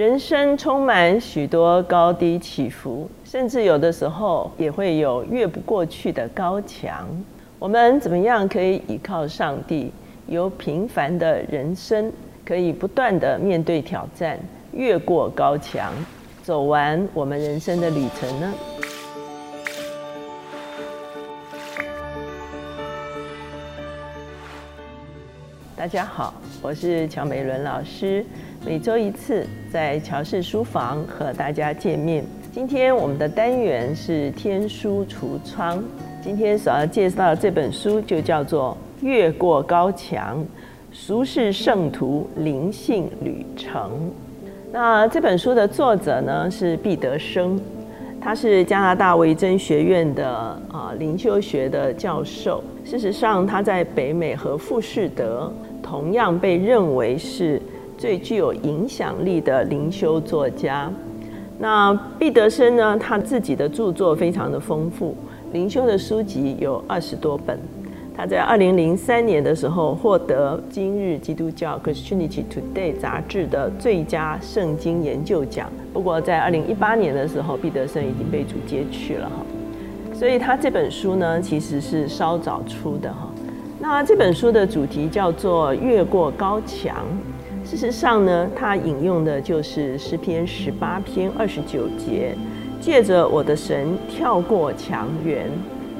人生充满许多高低起伏，甚至有的时候也会有越不过去的高墙。我们怎么样可以依靠上帝，由平凡的人生，可以不断的面对挑战，越过高墙，走完我们人生的旅程呢？大家好，我是乔美伦老师，每周一次在乔氏书房和大家见面。今天我们的单元是天书橱窗，今天所要介绍的这本书就叫做《越过高墙：俗世圣徒灵性旅程》。那这本书的作者呢是毕德生，他是加拿大维珍学院的啊灵修学的教授。事实上，他在北美和富士德。同样被认为是最具有影响力的灵修作家。那毕德生呢？他自己的著作非常的丰富，灵修的书籍有二十多本。他在二零零三年的时候获得《今日基督教》（Christianity Today） 杂志的最佳圣经研究奖。不过在二零一八年的时候，毕德生已经被主接去了哈。所以他这本书呢，其实是稍早出的哈。那这本书的主题叫做“越过高墙”。事实上呢，它引用的就是诗篇十八篇二十九节，借着我的神跳过墙垣。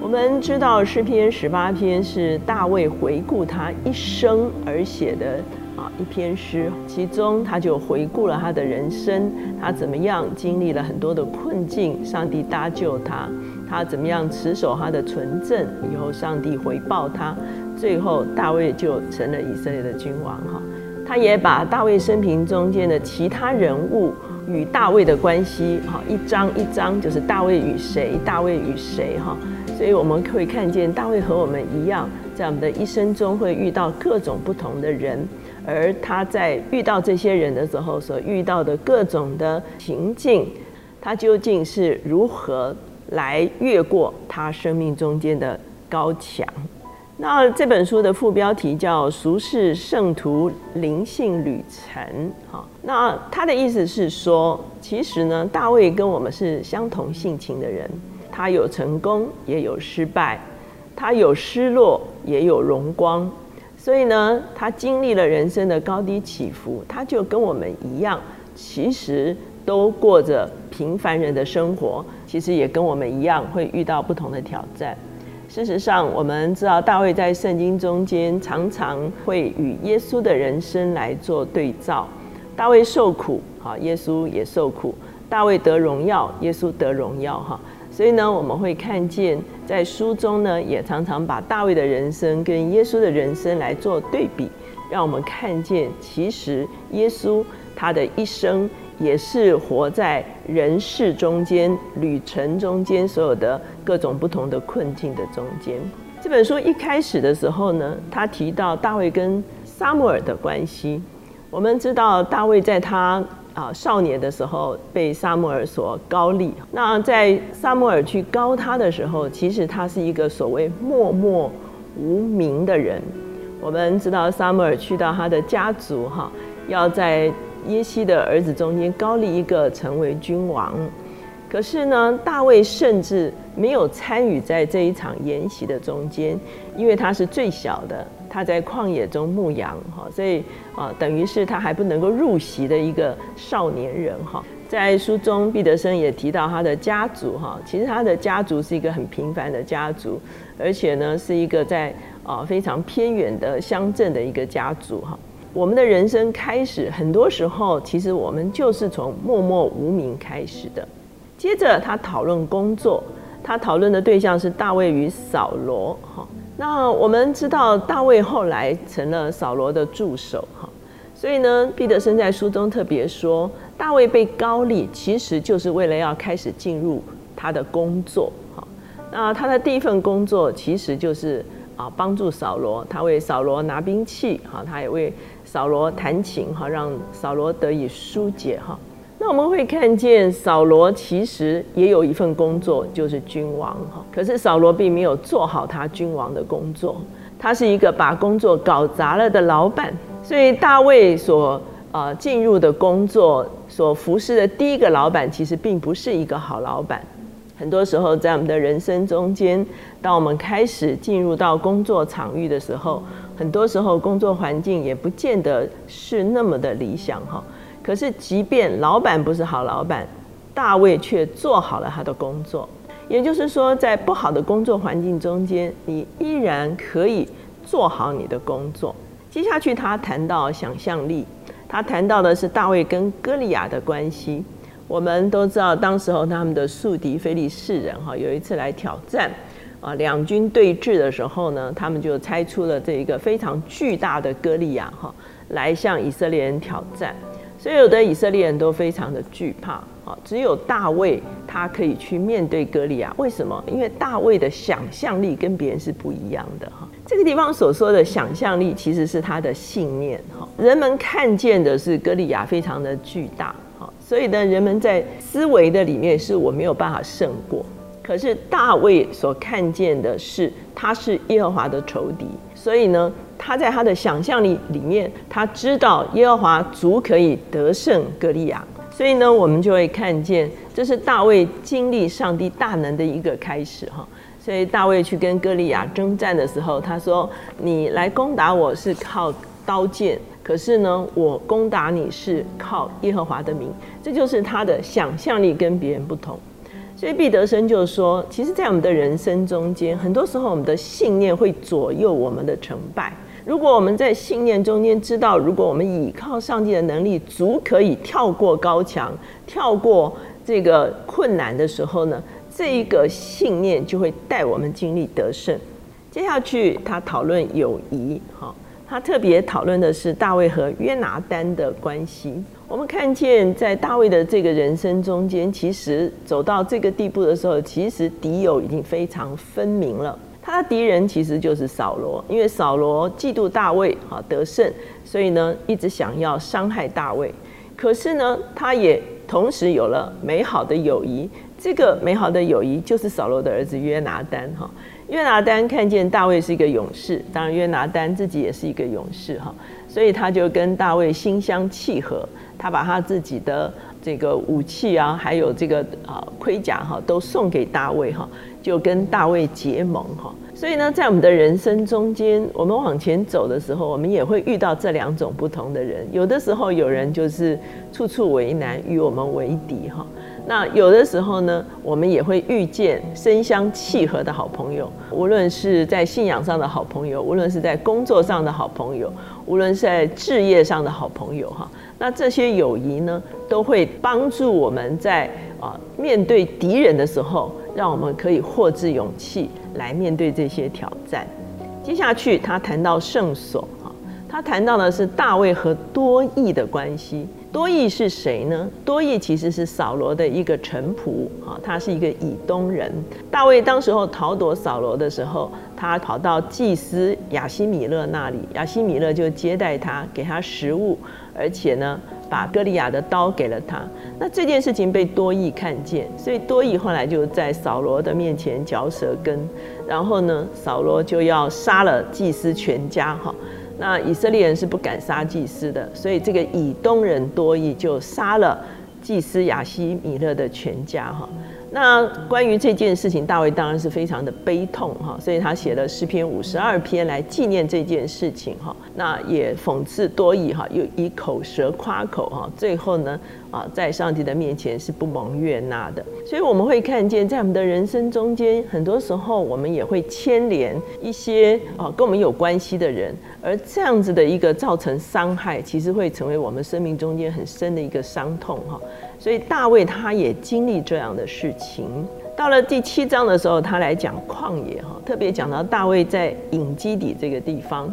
我们知道诗篇十八篇是大卫回顾他一生而写的啊一篇诗，其中他就回顾了他的人生，他怎么样经历了很多的困境，上帝搭救他，他怎么样持守他的纯正，以后上帝回报他。最后，大卫就成了以色列的君王哈。他也把大卫生平中间的其他人物与大卫的关系哈，一张一张就是大卫与谁，大卫与谁哈。所以我们可以看见，大卫和我们一样，在我们的一生中会遇到各种不同的人，而他在遇到这些人的时候所遇到的各种的情境，他究竟是如何来越过他生命中间的高墙？那这本书的副标题叫《俗世圣徒灵性旅程》哈，那他的意思是说，其实呢，大卫跟我们是相同性情的人，他有成功也有失败，他有失落也有荣光，所以呢，他经历了人生的高低起伏，他就跟我们一样，其实都过着平凡人的生活，其实也跟我们一样会遇到不同的挑战。事实上，我们知道大卫在圣经中间常常会与耶稣的人生来做对照。大卫受苦，哈，耶稣也受苦；大卫得荣耀，耶稣得荣耀，哈。所以呢，我们会看见在书中呢，也常常把大卫的人生跟耶稣的人生来做对比，让我们看见其实耶稣他的一生。也是活在人世中间、旅程中间，所有的各种不同的困境的中间。这本书一开始的时候呢，他提到大卫跟撒母耳的关系。我们知道大卫在他啊少年的时候被撒母耳所高立。那在撒母耳去高他的时候，其实他是一个所谓默默无名的人。我们知道撒母耳去到他的家族哈，要在耶西的儿子中间高立一个成为君王，可是呢，大卫甚至没有参与在这一场筵席的中间，因为他是最小的，他在旷野中牧羊哈，所以啊，等于是他还不能够入席的一个少年人哈。在书中，毕德生也提到他的家族哈，其实他的家族是一个很平凡的家族，而且呢，是一个在啊非常偏远的乡镇的一个家族哈。我们的人生开始，很多时候其实我们就是从默默无名开始的。接着他讨论工作，他讨论的对象是大卫与扫罗。哈，那我们知道大卫后来成了扫罗的助手。哈，所以呢，毕德生在书中特别说，大卫被高立，其实就是为了要开始进入他的工作。哈，那他的第一份工作其实就是啊，帮助扫罗，他为扫罗拿兵器。哈，他也为扫罗弹琴哈，让扫罗得以疏解哈。那我们会看见扫罗其实也有一份工作，就是君王哈。可是扫罗并没有做好他君王的工作，他是一个把工作搞砸了的老板。所以大卫所呃进入的工作，所服侍的第一个老板，其实并不是一个好老板。很多时候，在我们的人生中间，当我们开始进入到工作场域的时候，很多时候工作环境也不见得是那么的理想哈。可是，即便老板不是好老板，大卫却做好了他的工作。也就是说，在不好的工作环境中间，你依然可以做好你的工作。接下去，他谈到想象力，他谈到的是大卫跟歌利亚的关系。我们都知道，当时候他们的宿敌非利士人哈，有一次来挑战，啊，两军对峙的时候呢，他们就猜出了这一个非常巨大的歌利亚哈，来向以色列人挑战。所有的以色列人都非常的惧怕，啊，只有大卫他可以去面对歌利亚。为什么？因为大卫的想象力跟别人是不一样的哈。这个地方所说的想象力，其实是他的信念哈。人们看见的是歌利亚非常的巨大哈。所以呢，人们在思维的里面是我没有办法胜过。可是大卫所看见的是，他是耶和华的仇敌。所以呢，他在他的想象力里面，他知道耶和华足可以得胜歌利亚。所以呢，我们就会看见，这是大卫经历上帝大能的一个开始哈。所以大卫去跟歌利亚征战的时候，他说：“你来攻打我是靠刀剑。”可是呢，我攻打你是靠耶和华的名，这就是他的想象力跟别人不同。所以毕德生就说，其实，在我们的人生中间，很多时候我们的信念会左右我们的成败。如果我们在信念中间知道，如果我们倚靠上帝的能力，足可以跳过高墙，跳过这个困难的时候呢，这一个信念就会带我们经历得胜。接下去他讨论友谊，哈。他特别讨论的是大卫和约拿丹的关系。我们看见，在大卫的这个人生中间，其实走到这个地步的时候，其实敌友已经非常分明了。他的敌人其实就是扫罗，因为扫罗嫉妒大卫啊得胜，所以呢一直想要伤害大卫。可是呢，他也同时有了美好的友谊。这个美好的友谊就是扫罗的儿子约拿丹哈。约拿丹看见大卫是一个勇士，当然约拿丹自己也是一个勇士哈，所以他就跟大卫心相契合，他把他自己的这个武器啊，还有这个啊盔甲哈，都送给大卫哈，就跟大卫结盟哈。所以呢，在我们的人生中间，我们往前走的时候，我们也会遇到这两种不同的人。有的时候有人就是处处为难，与我们为敌哈。那有的时候呢，我们也会遇见身相契合的好朋友，无论是在信仰上的好朋友，无论是在工作上的好朋友，无论是在置业上的好朋友哈。那这些友谊呢，都会帮助我们在啊面对敌人的时候，让我们可以获致勇气来面对这些挑战。接下去他谈到圣所哈，他谈到的是大卫和多益的关系。多益是谁呢？多益其实是扫罗的一个臣仆啊，他是一个以东人。大卫当时候逃躲扫罗的时候，他跑到祭司亚西米勒那里，亚西米勒就接待他，给他食物，而且呢，把歌利亚的刀给了他。那这件事情被多益看见，所以多益后来就在扫罗的面前嚼舌根，然后呢，扫罗就要杀了祭司全家哈。那以色列人是不敢杀祭司的，所以这个以东人多益就杀了祭司亚西米勒的全家哈。那关于这件事情，大卫当然是非常的悲痛哈，所以他写了诗篇五十二篇来纪念这件事情哈。那也讽刺多益哈，又以口舌夸口哈，最后呢啊，在上帝的面前是不蒙悦纳的。所以我们会看见，在我们的人生中间，很多时候我们也会牵连一些啊跟我们有关系的人，而这样子的一个造成伤害，其实会成为我们生命中间很深的一个伤痛哈。所以大卫他也经历这样的事情。到了第七章的时候，他来讲旷野哈，特别讲到大卫在隐基底这个地方。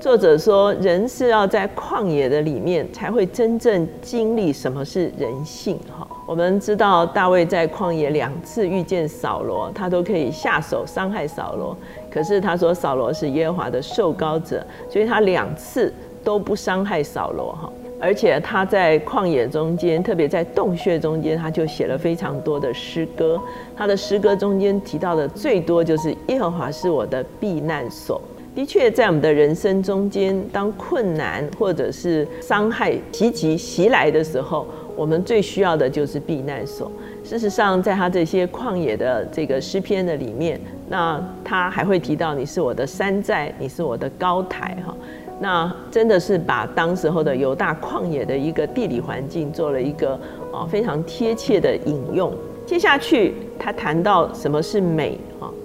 作者说，人是要在旷野的里面才会真正经历什么是人性哈。我们知道大卫在旷野两次遇见扫罗，他都可以下手伤害扫罗。可是他说扫罗是耶和华的受膏者，所以他两次都不伤害扫罗哈。而且他在旷野中间，特别在洞穴中间，他就写了非常多的诗歌。他的诗歌中间提到的最多就是耶和华是我的避难所。的确，在我们的人生中间，当困难或者是伤害袭击袭来的时候，我们最需要的就是避难所。事实上，在他这些旷野的这个诗篇的里面，那他还会提到你是我的山寨，你是我的高台哈。那真的是把当时候的犹大旷野的一个地理环境做了一个啊非常贴切的引用。接下去他谈到什么是美？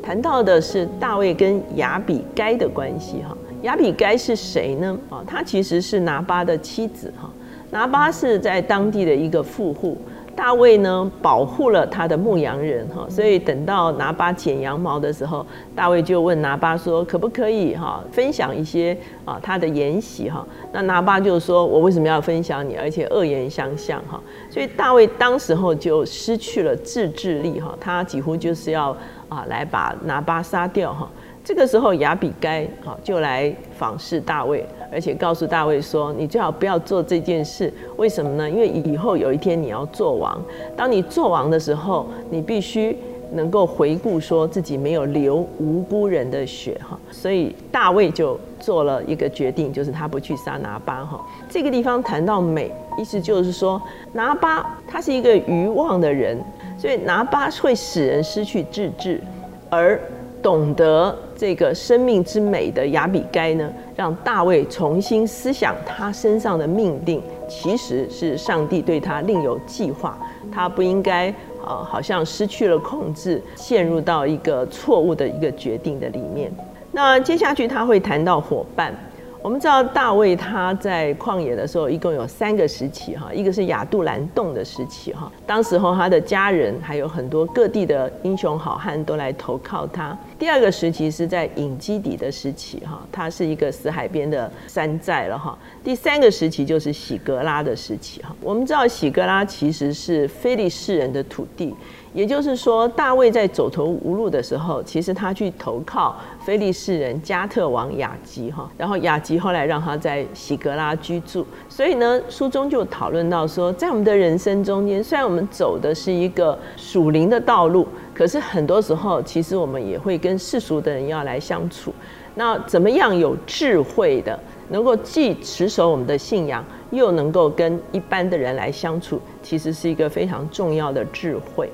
谈到的是大卫跟亚比该的关系哈。亚比该是谁呢？啊，他其实是拿巴的妻子哈。拿巴是在当地的一个富户。大卫呢保护了他的牧羊人哈，所以等到拿巴剪羊毛的时候，大卫就问拿巴说：“可不可以哈分享一些啊他的筵席哈？”那拿巴就说：“我为什么要分享你？而且恶言相向哈。”所以大卫当时候就失去了自制力哈，他几乎就是要啊来把拿巴杀掉哈。这个时候亚比该哈就来访视大卫。而且告诉大卫说：“你最好不要做这件事，为什么呢？因为以后有一天你要做王。当你做王的时候，你必须能够回顾说自己没有流无辜人的血哈。所以大卫就做了一个决定，就是他不去杀拿巴哈。这个地方谈到美，意思就是说拿巴他是一个愚妄的人，所以拿巴会使人失去自制，而。”懂得这个生命之美的亚比该呢，让大卫重新思想他身上的命定，其实是上帝对他另有计划，他不应该啊，好像失去了控制，陷入到一个错误的一个决定的里面。那接下去他会谈到伙伴。我们知道大卫他在旷野的时候，一共有三个时期哈，一个是亚杜兰洞的时期哈，当时候他的家人还有很多各地的英雄好汉都来投靠他。第二个时期是在隐基底的时期哈，他是一个死海边的山寨了哈。第三个时期就是喜格拉的时期哈。我们知道喜格拉其实是非利士人的土地。也就是说，大卫在走投无路的时候，其实他去投靠非利士人加特王雅吉哈，然后雅吉后来让他在喜格拉居住。所以呢，书中就讨论到说，在我们的人生中间，虽然我们走的是一个属灵的道路，可是很多时候，其实我们也会跟世俗的人要来相处。那怎么样有智慧的，能够既持守我们的信仰，又能够跟一般的人来相处，其实是一个非常重要的智慧。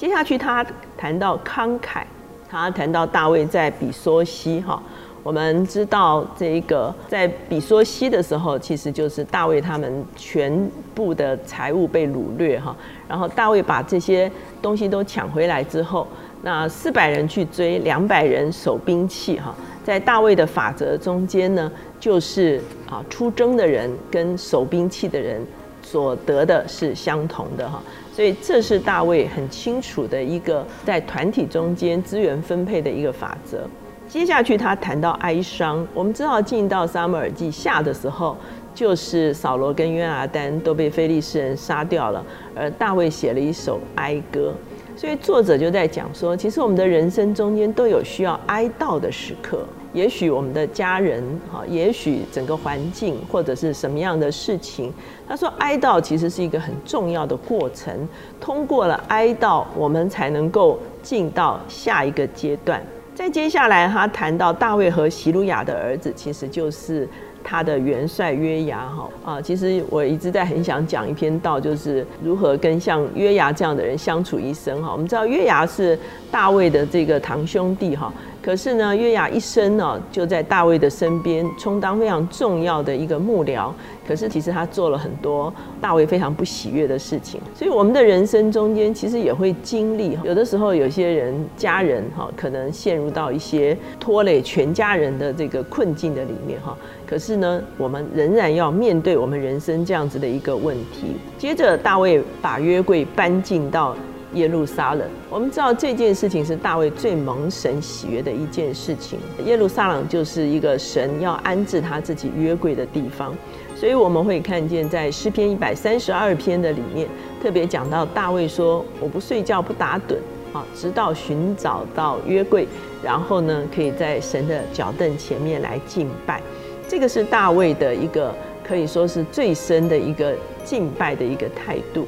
接下去他谈到慷慨，他谈到大卫在比索西哈，我们知道这个在比索西的时候，其实就是大卫他们全部的财物被掳掠哈，然后大卫把这些东西都抢回来之后，那四百人去追，两百人守兵器哈，在大卫的法则中间呢，就是啊出征的人跟守兵器的人所得的是相同的哈。所以这是大卫很清楚的一个在团体中间资源分配的一个法则。接下去他谈到哀伤，我们知道进到撒母耳记下的时候，就是扫罗跟约拿丹都被非利士人杀掉了，而大卫写了一首哀歌。所以作者就在讲说，其实我们的人生中间都有需要哀悼的时刻。也许我们的家人，哈，也许整个环境或者是什么样的事情，他说哀悼其实是一个很重要的过程。通过了哀悼，我们才能够进到下一个阶段。再接下来，他谈到大卫和席鲁雅的儿子，其实就是他的元帅约牙，哈啊，其实我一直在很想讲一篇道，就是如何跟像约牙这样的人相处一生，哈。我们知道约牙是大卫的这个堂兄弟，哈。可是呢，约雅一生呢就在大卫的身边，充当非常重要的一个幕僚。可是其实他做了很多大卫非常不喜悦的事情。所以我们的人生中间其实也会经历，有的时候有些人家人哈可能陷入到一些拖累全家人的这个困境的里面哈。可是呢，我们仍然要面对我们人生这样子的一个问题。接着大卫把约柜搬进到。耶路撒冷，我们知道这件事情是大卫最蒙神喜悦的一件事情。耶路撒冷就是一个神要安置他自己约柜的地方，所以我们会看见在诗篇一百三十二篇的里面，特别讲到大卫说：“我不睡觉不打盹啊，直到寻找到约柜，然后呢，可以在神的脚凳前面来敬拜。”这个是大卫的一个可以说是最深的一个敬拜的一个态度。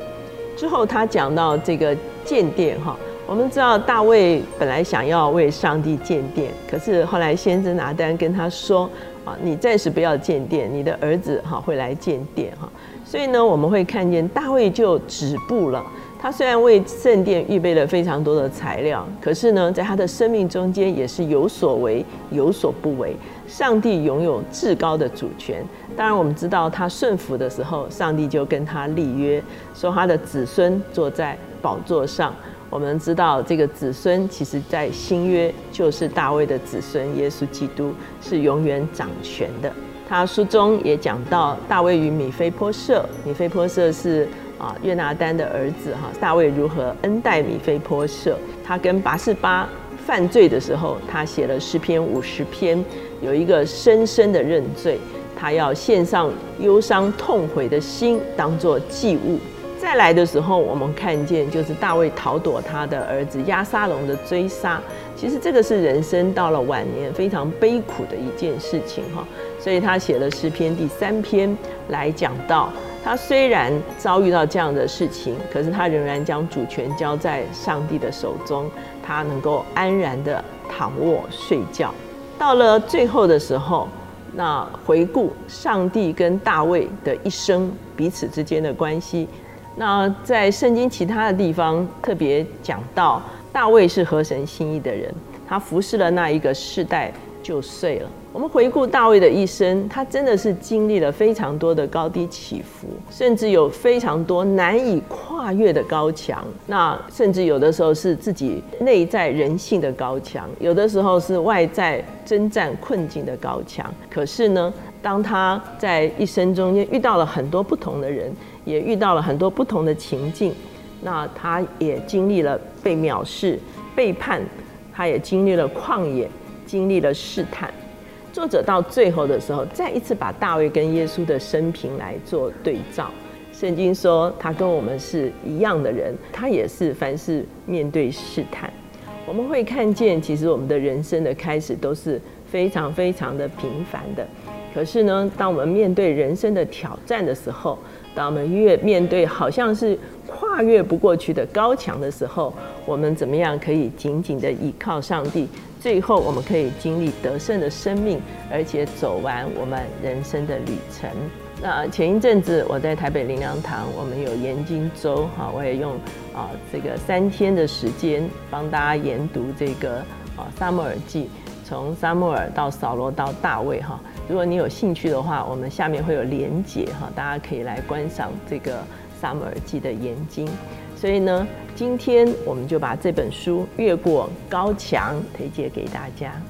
之后他讲到这个。建殿哈，我们知道大卫本来想要为上帝建殿，可是后来先知拿单跟他说啊，你暂时不要建殿，你的儿子哈会来建殿哈。所以呢，我们会看见大卫就止步了。他虽然为圣殿预备了非常多的材料，可是呢，在他的生命中间也是有所为，有所不为。上帝拥有至高的主权。当然，我们知道他顺服的时候，上帝就跟他立约，说他的子孙坐在宝座上。我们知道这个子孙，其实在新约就是大卫的子孙，耶稣基督是永远掌权的。他书中也讲到大卫与米菲波设，米菲波设是啊约拿丹的儿子哈。大卫如何恩待米菲波设？他跟拔示巴犯罪的时候，他写了诗篇五十篇，有一个深深的认罪，他要献上忧伤痛悔的心，当做祭物。再来的时候，我们看见就是大卫逃躲他的儿子亚沙龙的追杀。其实这个是人生到了晚年非常悲苦的一件事情哈。所以他写了诗篇第三篇来讲到，他虽然遭遇到这样的事情，可是他仍然将主权交在上帝的手中，他能够安然的躺卧睡觉。到了最后的时候，那回顾上帝跟大卫的一生彼此之间的关系。那在圣经其他的地方特别讲到，大卫是合神心意的人，他服侍了那一个世代就碎了。我们回顾大卫的一生，他真的是经历了非常多的高低起伏，甚至有非常多难以跨越的高墙。那甚至有的时候是自己内在人性的高墙，有的时候是外在征战困境的高墙。可是呢，当他在一生中间遇到了很多不同的人。也遇到了很多不同的情境，那他也经历了被藐视、背叛，他也经历了旷野，经历了试探。作者到最后的时候，再一次把大卫跟耶稣的生平来做对照。圣经说，他跟我们是一样的人，他也是凡事面对试探。我们会看见，其实我们的人生的开始都是非常非常的平凡的。可是呢，当我们面对人生的挑战的时候，当我们越面对好像是跨越不过去的高墙的时候，我们怎么样可以紧紧的依靠上帝？最后我们可以经历得胜的生命，而且走完我们人生的旅程。那前一阵子我在台北灵粮堂，我们有研经周，哈，我也用啊这个三天的时间帮大家研读这个啊撒母耳记，从撒母耳到扫罗到大卫，哈。如果你有兴趣的话，我们下面会有连结哈，大家可以来观赏这个《萨姆耳记》的研经。所以呢，今天我们就把这本书《越过高墙》推荐给大家。